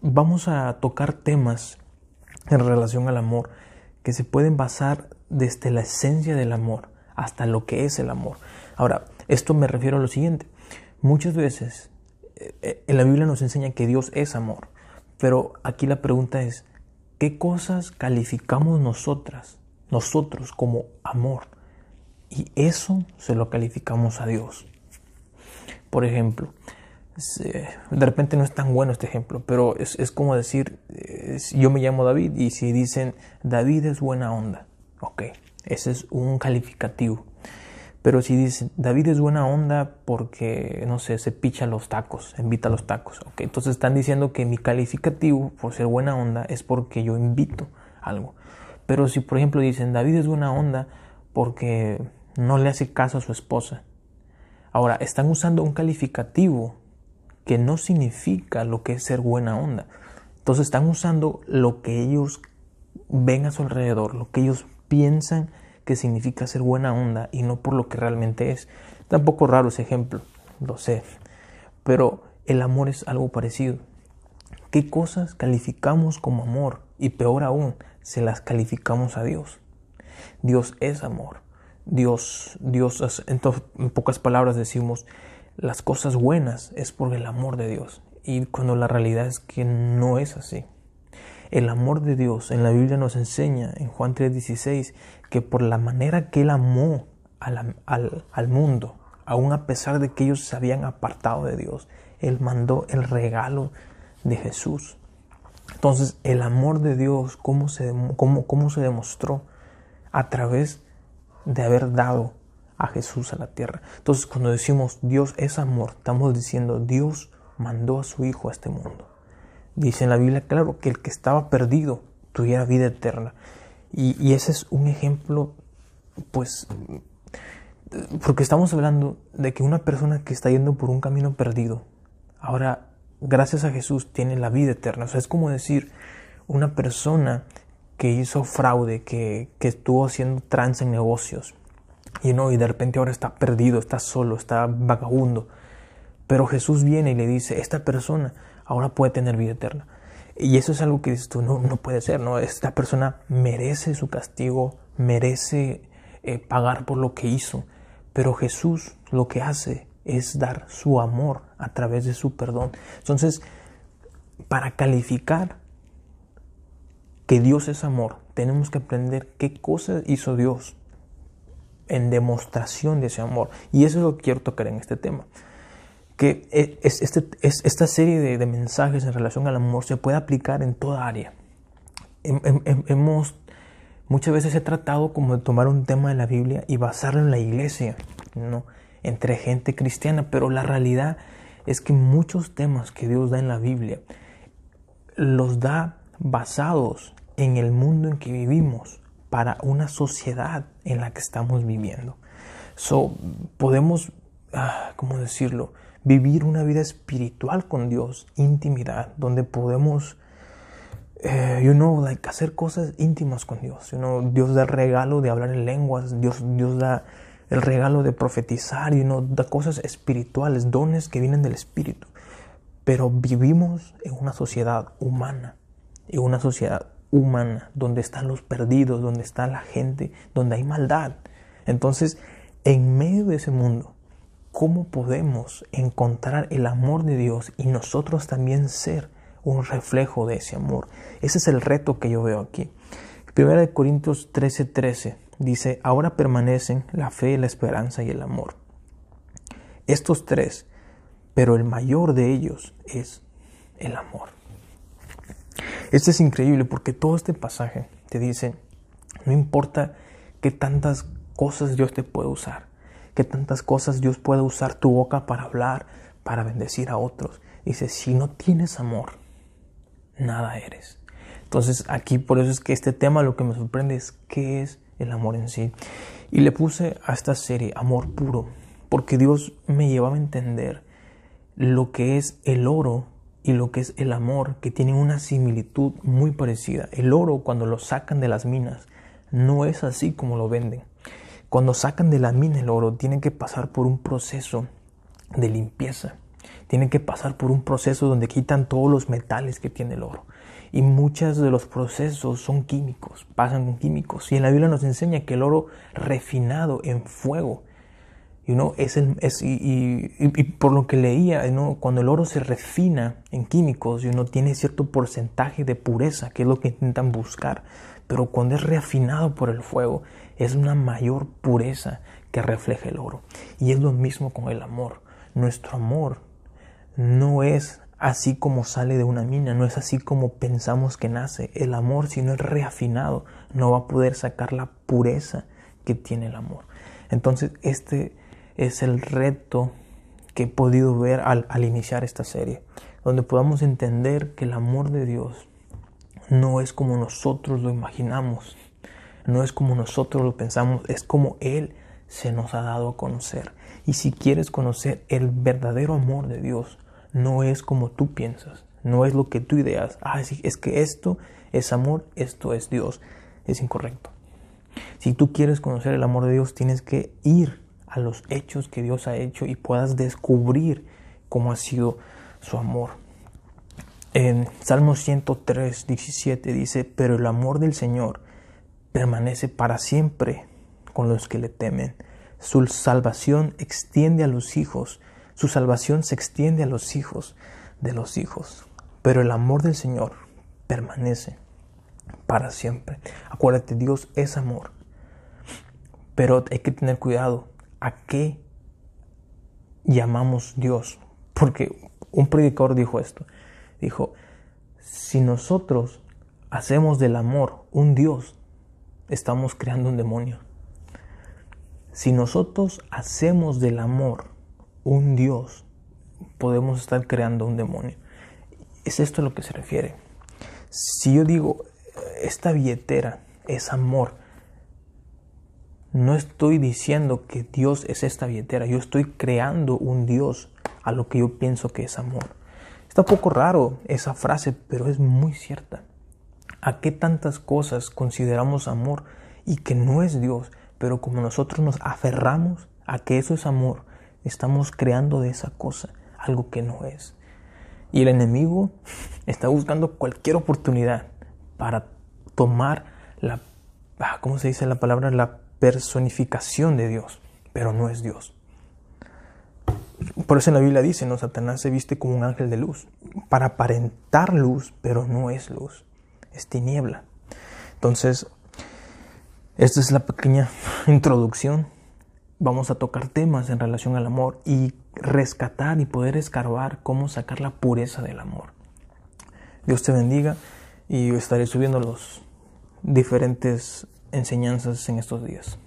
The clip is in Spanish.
Vamos a tocar temas en relación al amor que se pueden basar desde la esencia del amor hasta lo que es el amor. Ahora, esto me refiero a lo siguiente. Muchas veces eh, en la Biblia nos enseña que Dios es amor, pero aquí la pregunta es, ¿qué cosas calificamos nosotras, nosotros como amor? Y eso se lo calificamos a Dios. Por ejemplo, de repente no es tan bueno este ejemplo, pero es, como decir, yo me llamo David y si dicen David es buena onda, ok, ese es un calificativo. Pero si dicen David es buena onda porque, no sé, se picha los tacos, invita a los tacos, ok, entonces están diciendo que mi calificativo por ser buena onda es porque yo invito algo. Pero si por ejemplo dicen David es buena onda porque no le hace caso a su esposa, ahora están usando un calificativo que no significa lo que es ser buena onda. Entonces están usando lo que ellos ven a su alrededor, lo que ellos piensan que significa ser buena onda y no por lo que realmente es. Tampoco raro ese ejemplo, lo sé. Pero el amor es algo parecido. ¿Qué cosas calificamos como amor? Y peor aún, se las calificamos a Dios. Dios es amor. Dios, Dios, en pocas palabras decimos, las cosas buenas es por el amor de Dios. Y cuando la realidad es que no es así. El amor de Dios en la Biblia nos enseña en Juan 3:16 que por la manera que Él amó al, al, mundo, aun a pesar de que ellos se habían apartado de Dios, Él mandó el regalo de Jesús. Entonces el amor de Dios, ¿cómo se, cómo, cómo se demostró? A través de haber dado a Jesús a la tierra. Entonces cuando decimos Dios es amor, estamos diciendo Dios mandó a su Hijo a este mundo. Dice en la Biblia, claro, que el que estaba perdido tuviera vida eterna. Y, ese es un ejemplo, pues, porque estamos hablando de que una persona que está yendo por un camino perdido, ahora, gracias a Jesús, tiene la vida eterna. O sea, es como decir, una persona que hizo fraude, que, que estuvo haciendo trance en negocios, y no, y de repente ahora está perdido, está solo, está vagabundo. Pero Jesús viene y le dice, esta persona ahora puede tener vida eterna. Y eso es algo que dices tú, no, no puede ser, ¿no? Esta persona merece su castigo, merece eh, pagar por lo que hizo. Pero Jesús lo que hace es dar su amor a través de su perdón. Entonces, para calificar que Dios es amor, tenemos que aprender qué cosas hizo Dios en demostración de ese amor. Y eso es lo que quiero tocar en este tema. Que es, este, es, esta serie de, mensajes en relación al amor se puede aplicar en toda área. Hemos, muchas veces he tratado como de tomar un tema de la Biblia y basarlo en la iglesia, ¿no? entre gente cristiana, pero la realidad es que muchos temas que Dios da en la Biblia los da basados en el mundo en que vivimos, para una sociedad en la que estamos viviendo. So, podemos, ah, ¿cómo decirlo? Vivir una vida espiritual con Dios, intimidad, donde podemos, eh, you know, like, hacer cosas íntimas con Dios. You know, Dios da el regalo de hablar en lenguas, Dios, Dios da el regalo de profetizar, you know, da cosas espirituales, dones que vienen del Espíritu. Pero vivimos en una sociedad humana, en una sociedad humana, donde están los perdidos, donde está la gente, donde hay maldad. Entonces, en medio de ese mundo, ¿cómo podemos encontrar el amor de Dios y nosotros también ser un reflejo de ese amor? Ese es el reto que yo veo aquí. Primera de Corintios 13:13 13 dice, ahora permanecen la fe, la esperanza y el amor. Estos tres, pero el mayor de ellos es el amor. Esto es increíble porque todo este pasaje te dice, no importa qué tantas cosas Dios te puede usar, qué tantas cosas Dios puede usar tu boca para hablar, para bendecir a otros. Dice, si no tienes amor, nada eres. Entonces aquí por eso es que este tema lo que me sorprende es qué es el amor en sí. Y le puse a esta serie amor puro, porque Dios me llevaba a entender lo que es el oro y lo que es el amor, que tienen una similitud muy parecida. El oro, cuando lo sacan de las minas, no es así como lo venden. Cuando sacan de la mina el oro, tienen que pasar por un proceso de limpieza. Tienen que pasar por un proceso donde quitan todos los metales que tiene el oro. Y muchos de los procesos son químicos, pasan con químicos. Y en la Biblia nos enseña que el oro refinado en fuego es el, es, y, por lo que leía, cuando el oro se refina en químicos, uno tiene cierto porcentaje de pureza, que es lo que intentan buscar. Pero cuando es refinado por el fuego, es una mayor pureza que refleja el oro. Y es lo mismo con el amor. Nuestro amor no es así como sale de una mina, no es así como pensamos que nace. El amor, si no es reafinado, no va a poder sacar la pureza que tiene el amor. Entonces, este es el reto que he podido ver al, iniciar esta serie, donde podamos entender que el amor de Dios no es como nosotros lo imaginamos, no es como nosotros lo pensamos, es como Él se nos ha dado a conocer. Y si quieres conocer el verdadero amor de Dios, no es como tú piensas, no es lo que tú ideas. Ah, es que esto es amor, esto es Dios. Es incorrecto. Si tú quieres conocer el amor de Dios, tienes que ir a los hechos que Dios ha hecho y puedas descubrir cómo ha sido su amor. En Salmo 103, 17 dice, pero el amor del Señor permanece para siempre con los que le temen. Su salvación extiende a los hijos, su salvación se extiende a los hijos de los hijos. Pero el amor del Señor permanece para siempre. Acuérdate, Dios es amor. Pero hay que tener cuidado a qué llamamos Dios. Porque un predicador dijo esto. Dijo, si nosotros hacemos del amor un Dios, estamos creando un demonio. Si nosotros hacemos del amor un Dios, podemos estar creando un demonio. Es esto a lo que se refiere. Si yo digo, esta billetera es amor, no estoy diciendo que Dios es esta billetera, yo estoy creando un Dios a lo que yo pienso que es amor. Está un poco raro esa frase, pero es muy cierta. ¿A qué tantas cosas consideramos amor y que no es Dios? Pero como nosotros nos aferramos a que eso es amor, estamos creando de esa cosa algo que no es. Y el enemigo está buscando cualquier oportunidad para tomar la, ah, ¿cómo se dice la palabra? La personificación de Dios, pero no es Dios. Por eso en la Biblia dice, ¿no? Satanás se viste como un ángel de luz, para aparentar luz, pero no es luz, es tiniebla. Entonces, esta es la pequeña introducción. Vamos a tocar temas en relación al amor y rescatar y poder escarbar cómo sacar la pureza del amor. Dios te bendiga y estaré subiendo los diferentes enseñanzas en estos días.